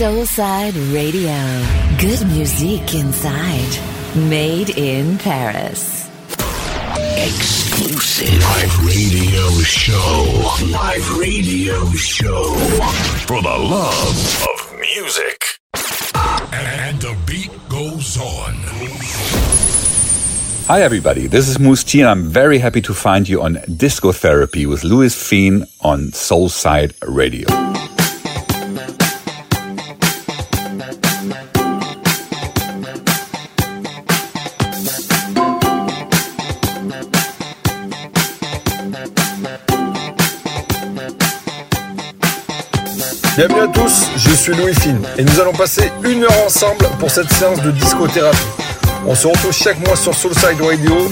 Soulside Radio. Good music inside. Made in Paris. Exclusive live radio show. Live radio show. For the love of music. And the beat goes on. Hi, everybody. This is Mousse T, and I'm very happy to find you on Disco Therapy with Louis Fien on Soulside Radio. Bienvenue à tous, je suis Louis Fine et nous allons passer une heure ensemble pour cette séance de discothérapie. On se retrouve chaque mois sur Soulside Radio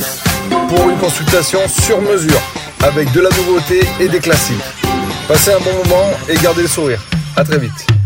pour une consultation sur mesure avec de la nouveauté et des classiques. Passez un bon moment et gardez le sourire. À très vite.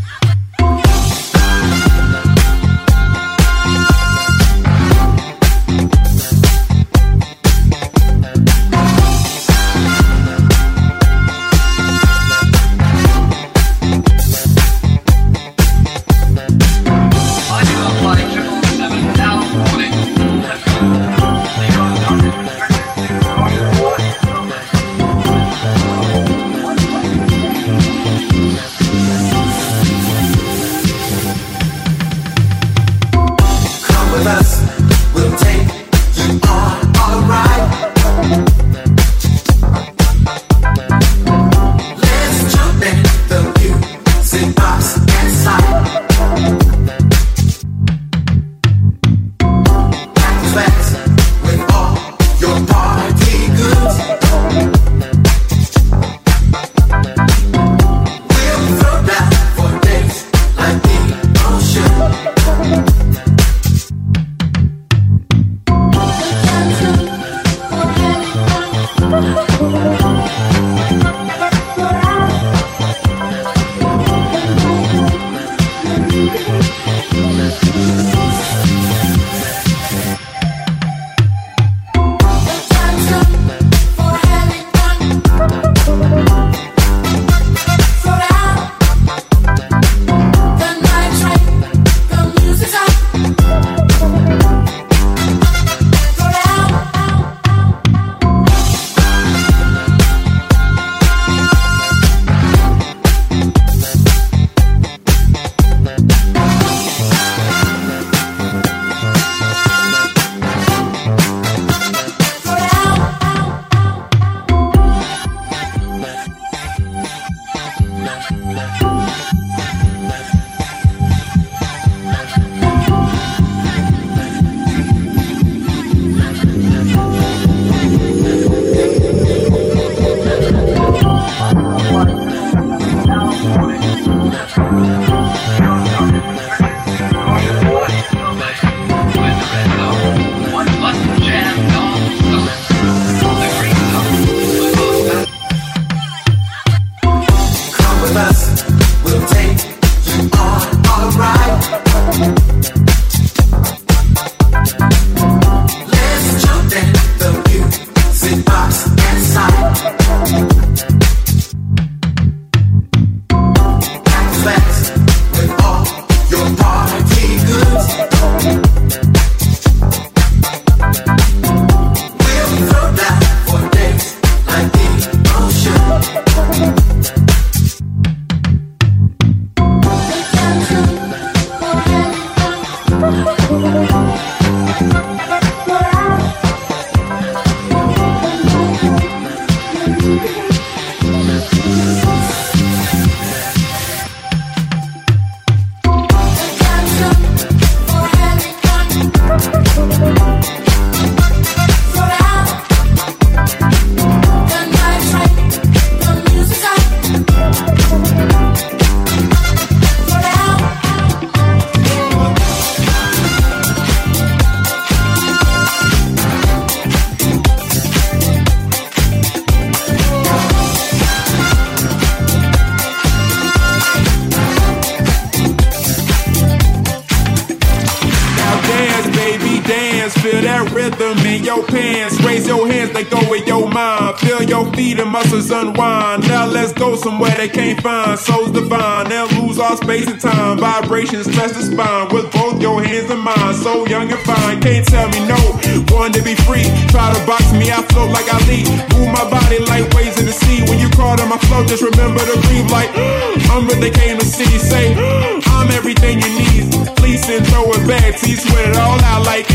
Move my body like waves in the sea. When you call on my flow, just remember to breathe like mm, I'm what they came to see. Say mm, I'm everything you need. Please and throw it back. T sweat it all out like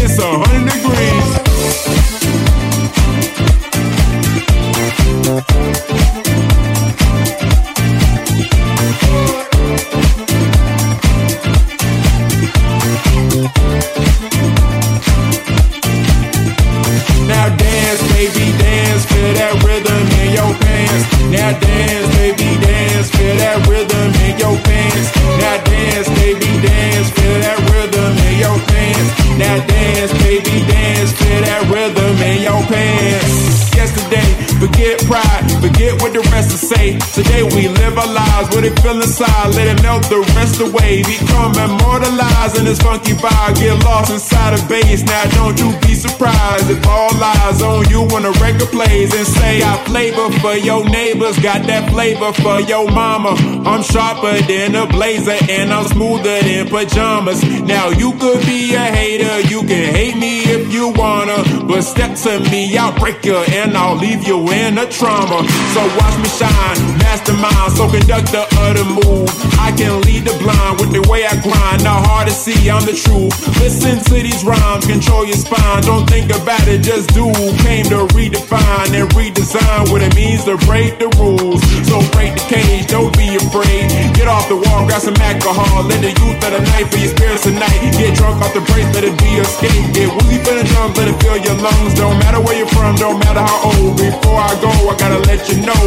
say. Today we live our lives, what it feel inside, let it melt the rest away. Become immortalized in this funky vibe, get lost inside a bass. Now don't you be surprised if all eyes on you when the record plays and say I flavor for your neighbors, got that flavor for your mama. I'm sharper than a blazer and I'm smoother than pajamas. Now you could be a hater, you can hate me if you wanna, but step to me, I'll break you and I'll leave you in a trauma. So watch me shine mastermind, so conductor of the move. I can lead the blind with the way I grind. Not hard to see, I'm the truth. Listen to these rhymes, control your spine. Don't think about it, just do. Came to redefine and redesign what it means to break the rules. So break the cage, don't be afraid. Get off the wall, grab some alcohol. Let the youth of the night for your spirits tonight. Get drunk off the brace, let it be a skate. Get woozy for the drums, let it fill your lungs. Don't matter where you're from, don't matter how old. Before I go, I gotta let you know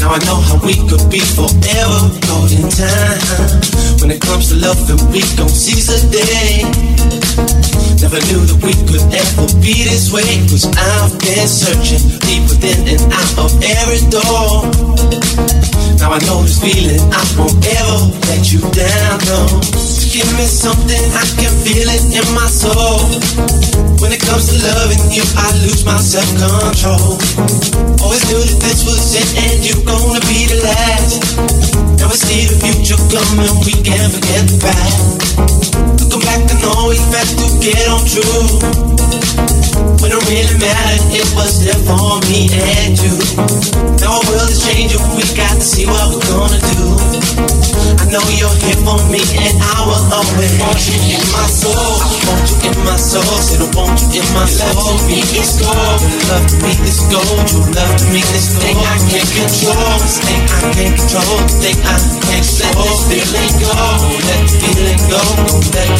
Now I know how we could be forever golden time. When it comes to love, and we don't seize the day. Never knew that we could ever be this way. Cause I've been searching deep within and out of every door. Now I know this feeling, I won't ever let you down. No give me something, I can feel it in my soul. When it comes to loving you, I lose my self-control. Always knew that this was it, and you're gonna be the last. Now we see the future coming, we can't forget the past control. Think I know you're here for me and I will always want you in my soul. Won't you in my soul? Sit up, won't you give my soul? Meet this gold. Love to make this go, you Love to make this thing I can't control. thing I can't control. thing I can't control. let this feeling go. Let the feeling go. Let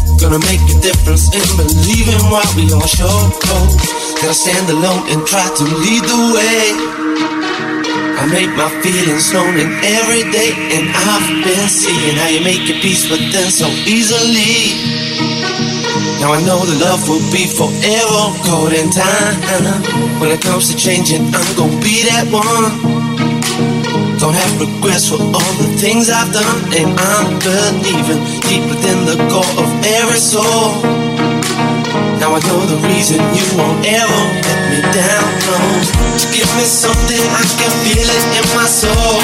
Gonna make a difference in believing what we all show. Gotta stand alone and try to lead the way. I make my feelings known in every day, and I've been seeing how you make your peace with them so easily. Now I know the love will be forever caught in time. When it comes to changing, I'm gonna be that one. Don't have regrets for all the things I've done, and I'm believing deep within the core of every soul. Now I know the reason you won't ever let me down. No, give me something I can feel it in my soul.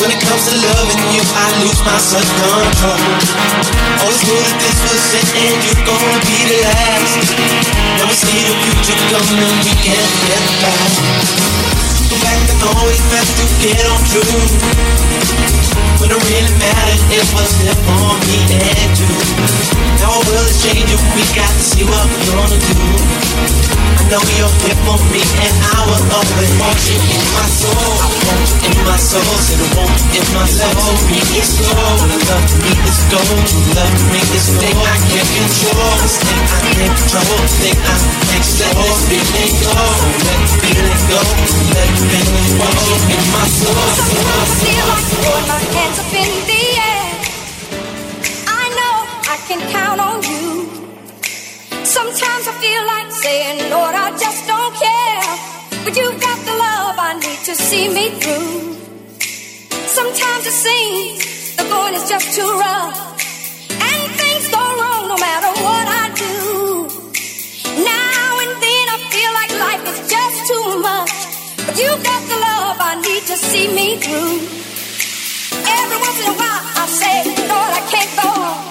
When it comes to loving you, I lose my self control. Always knew that this was it, and you're gonna be the last. Never see the future coming, we can't get back and always best to get on through. When it really mattered, it was there for me and you. Now our world is changing, we got to see what we're gonna do. I know you're here for me, and I will always want you in my soul. I want you in my soul, said I want you in my soul. Me gold, love me gold, love me thing I can't control, this thing I can't control, thing I can't this feeling go, let feeling go, let feeling walking in my soul. I know I can count on you. Sometimes I feel like saying, Lord, I just don't care. But you've got the love I need to see me through. Sometimes it seems the going is just too rough. And things go wrong no matter what I do. Now and then I feel like life is just too much. But you got the love I need to see me through. Every once in a while I say, Lord, I can't go on.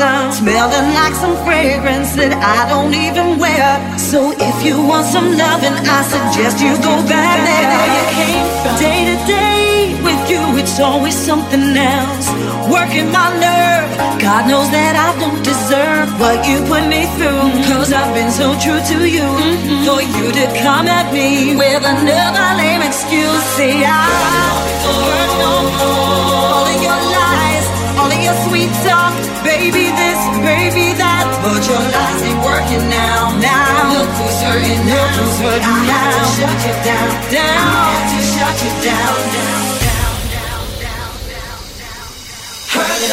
Smelling like some fragrance that I don't even wear. So if you want some loving, I suggest you go back there. You came from. Day to day with you, it's always something else. Working my nerve. God knows that I don't deserve what you put me through. Cause I've been so true to you. For you to come at me with another lame excuse. See, I heard no more. all of your lies, all of your sweet talk, baby this, baby that. But your lies ain't working now. Now look who's hurting now. Look who's hurting I now. Have to shut you down, down. I have to shut you down, down, down, down, down, down, down. Heard it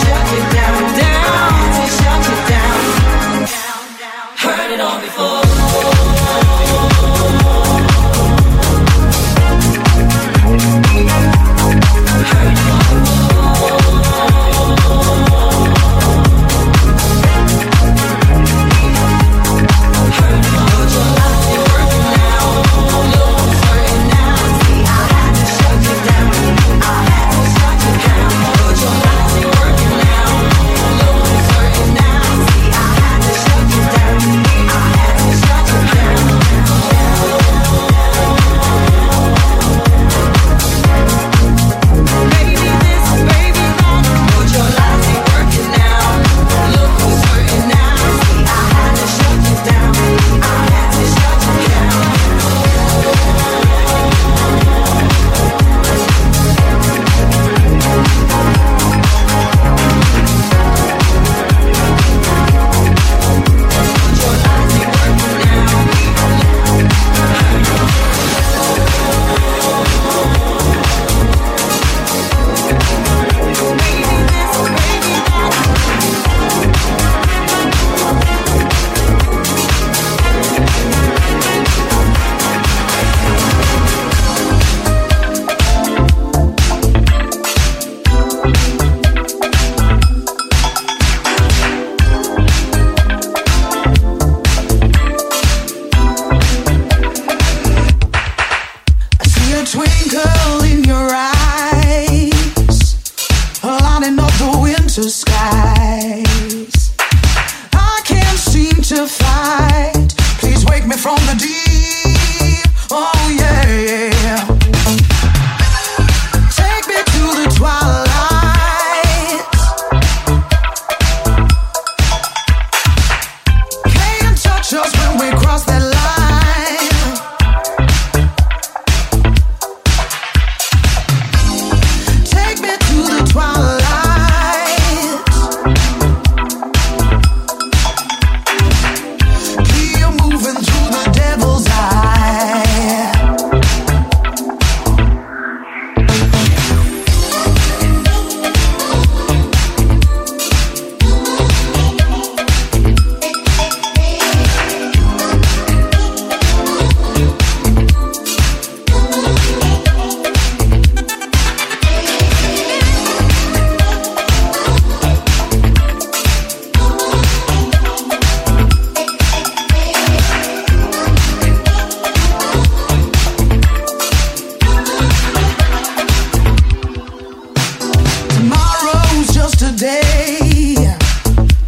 shut it down. Heard it all before.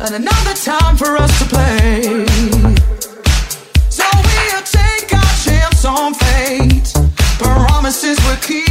and another time for us to play. So we'll take our chance on fate. Promises we'll keep.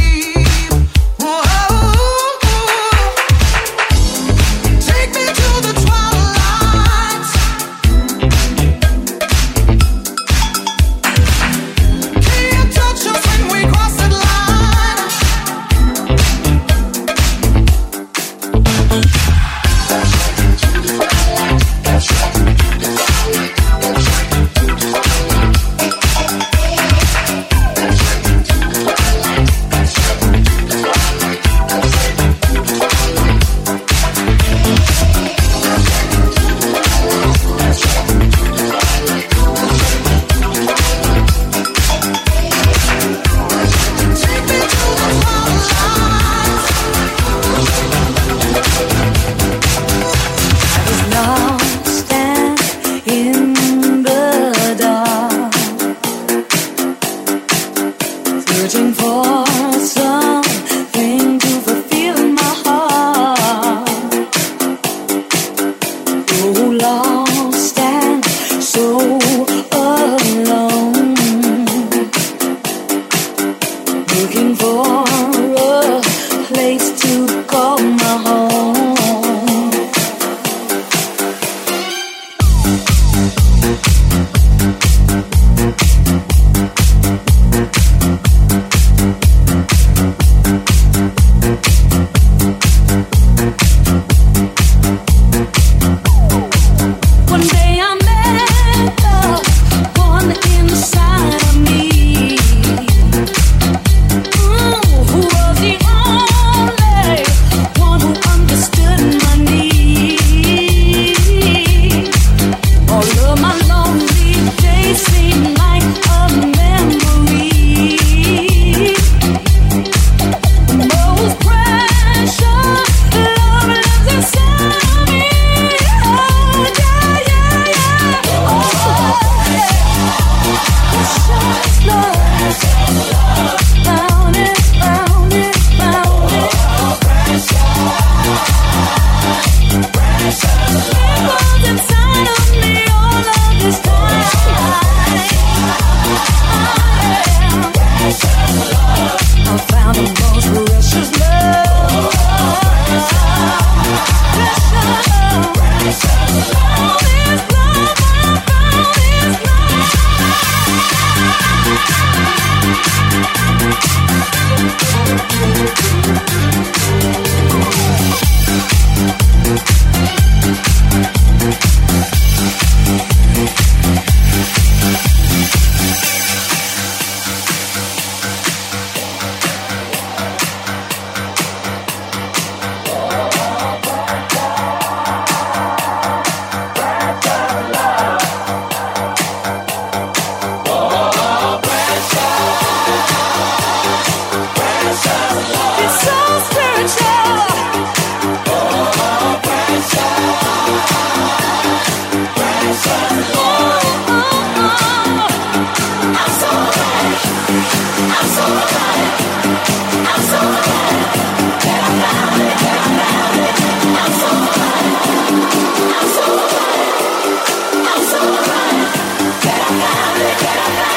Yeah.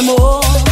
It's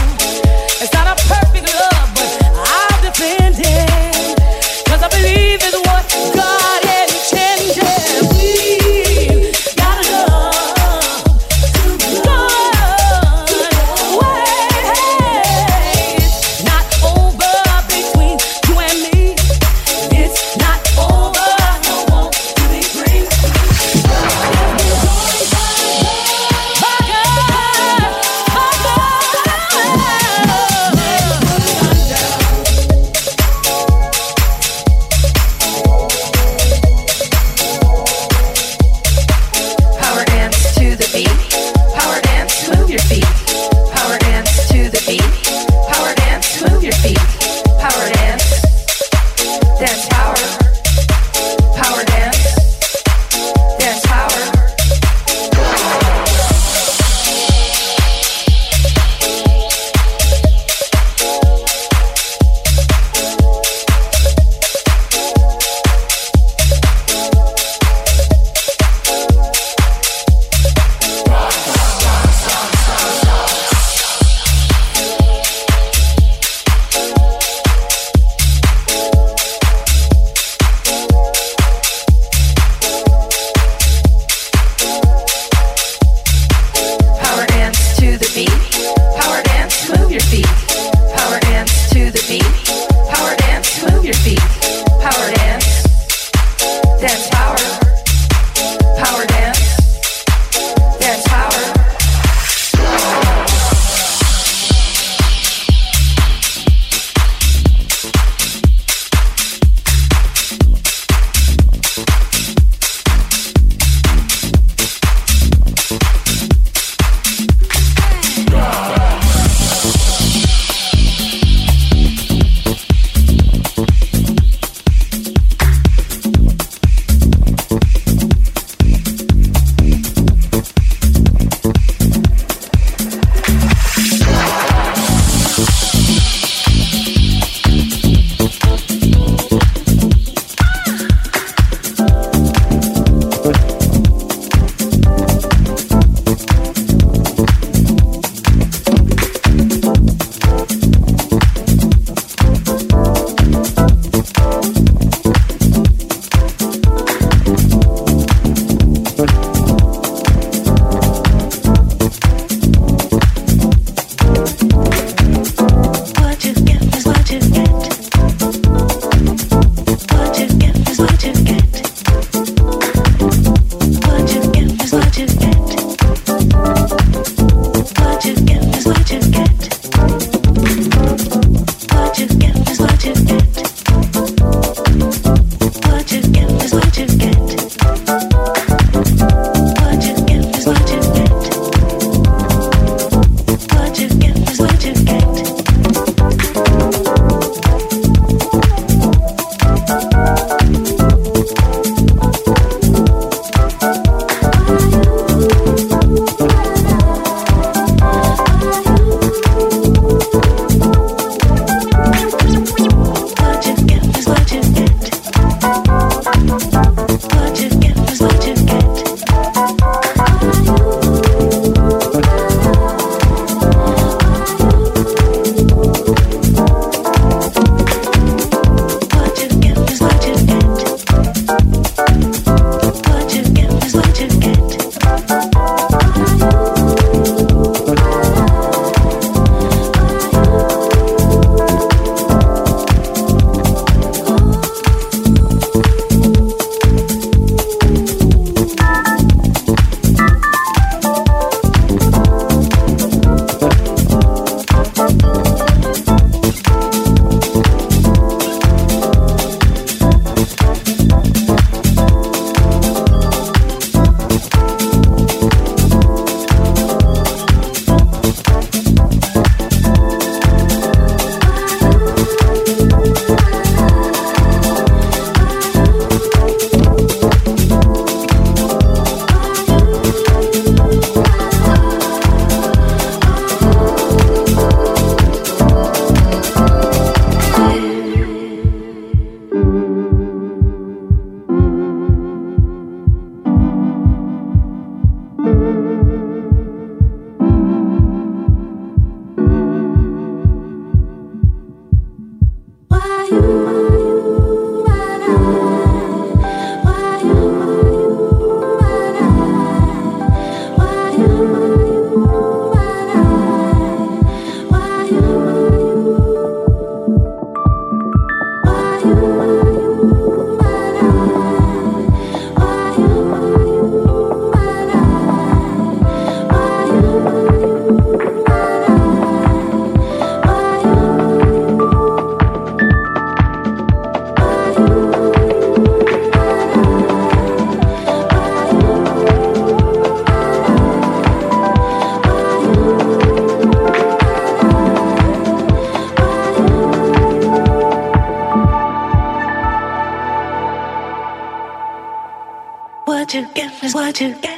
is what you get.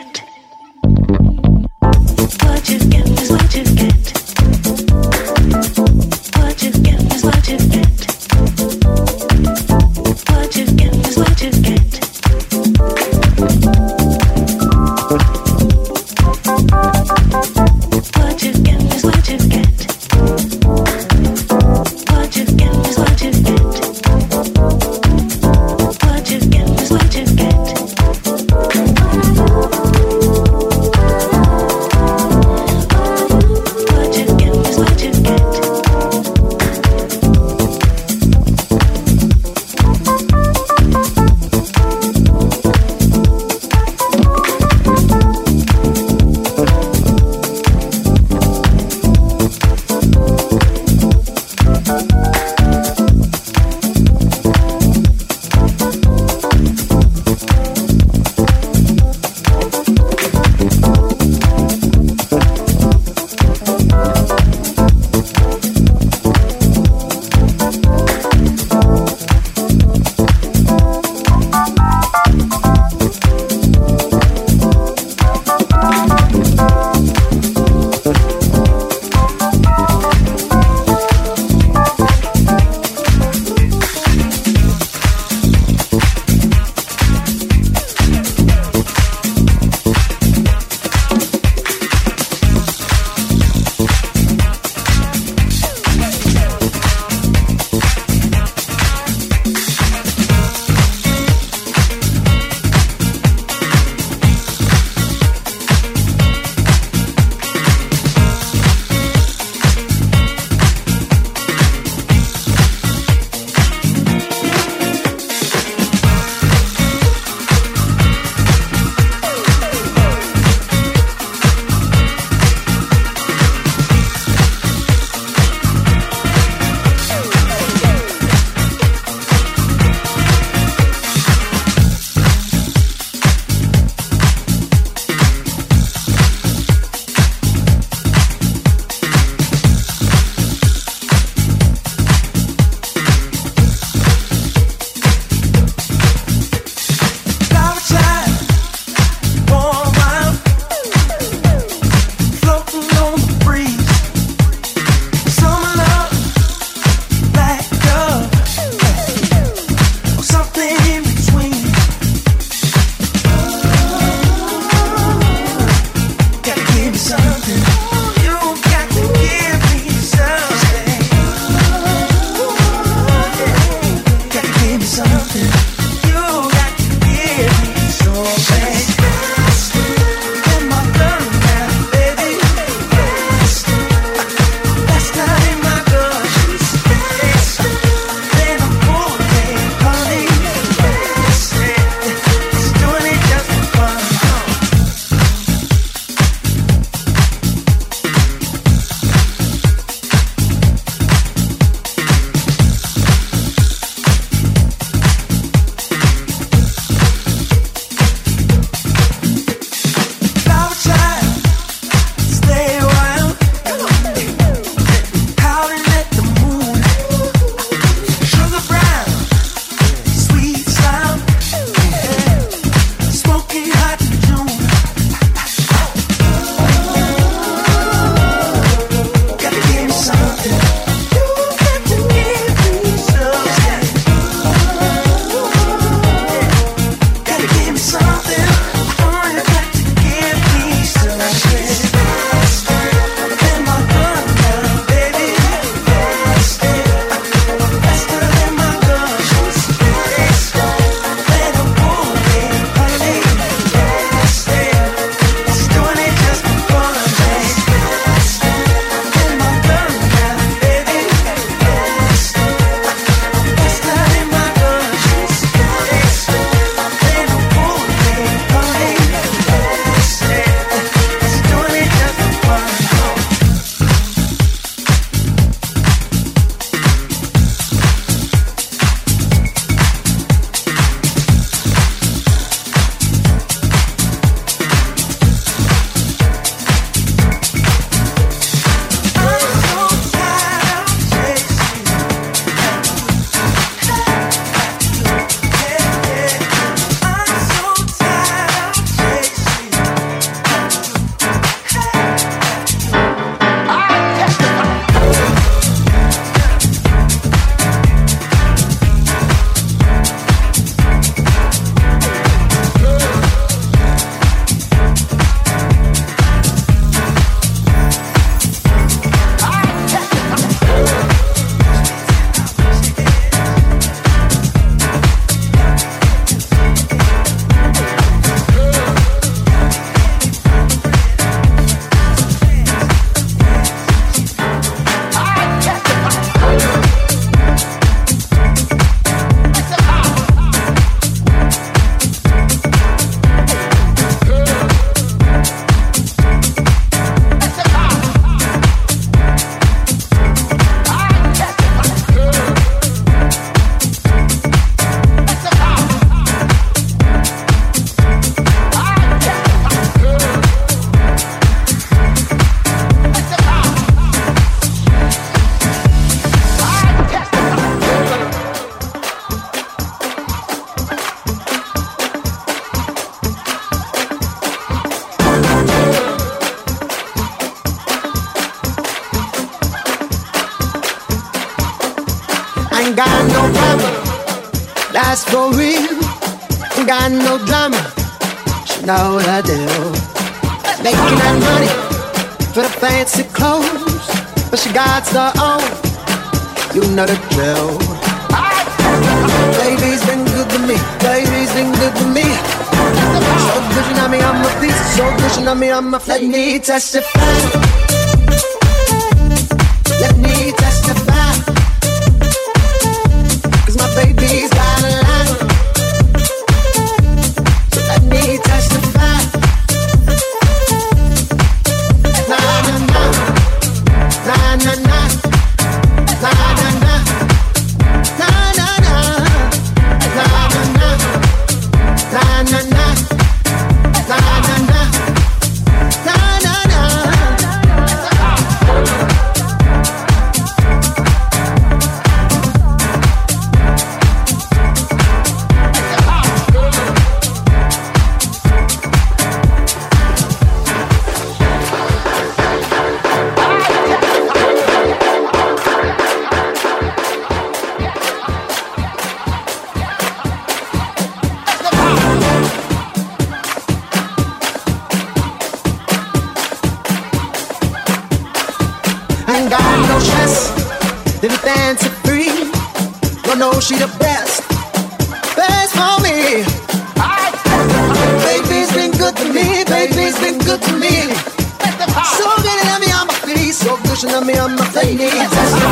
She got own. You know the drill. Baby's been good to me. Baby's been good to me. So good you know me, I'm a piece. So good you know me, I'm a. Let me testify. she the best, best for me. Baby's been good to me, baby's been good to me. So good to me on my feet, so good to me on my face.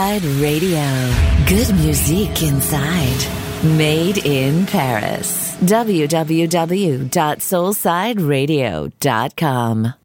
Soulside Radio. Good music inside. Made in Paris. www.soulsideradio.com.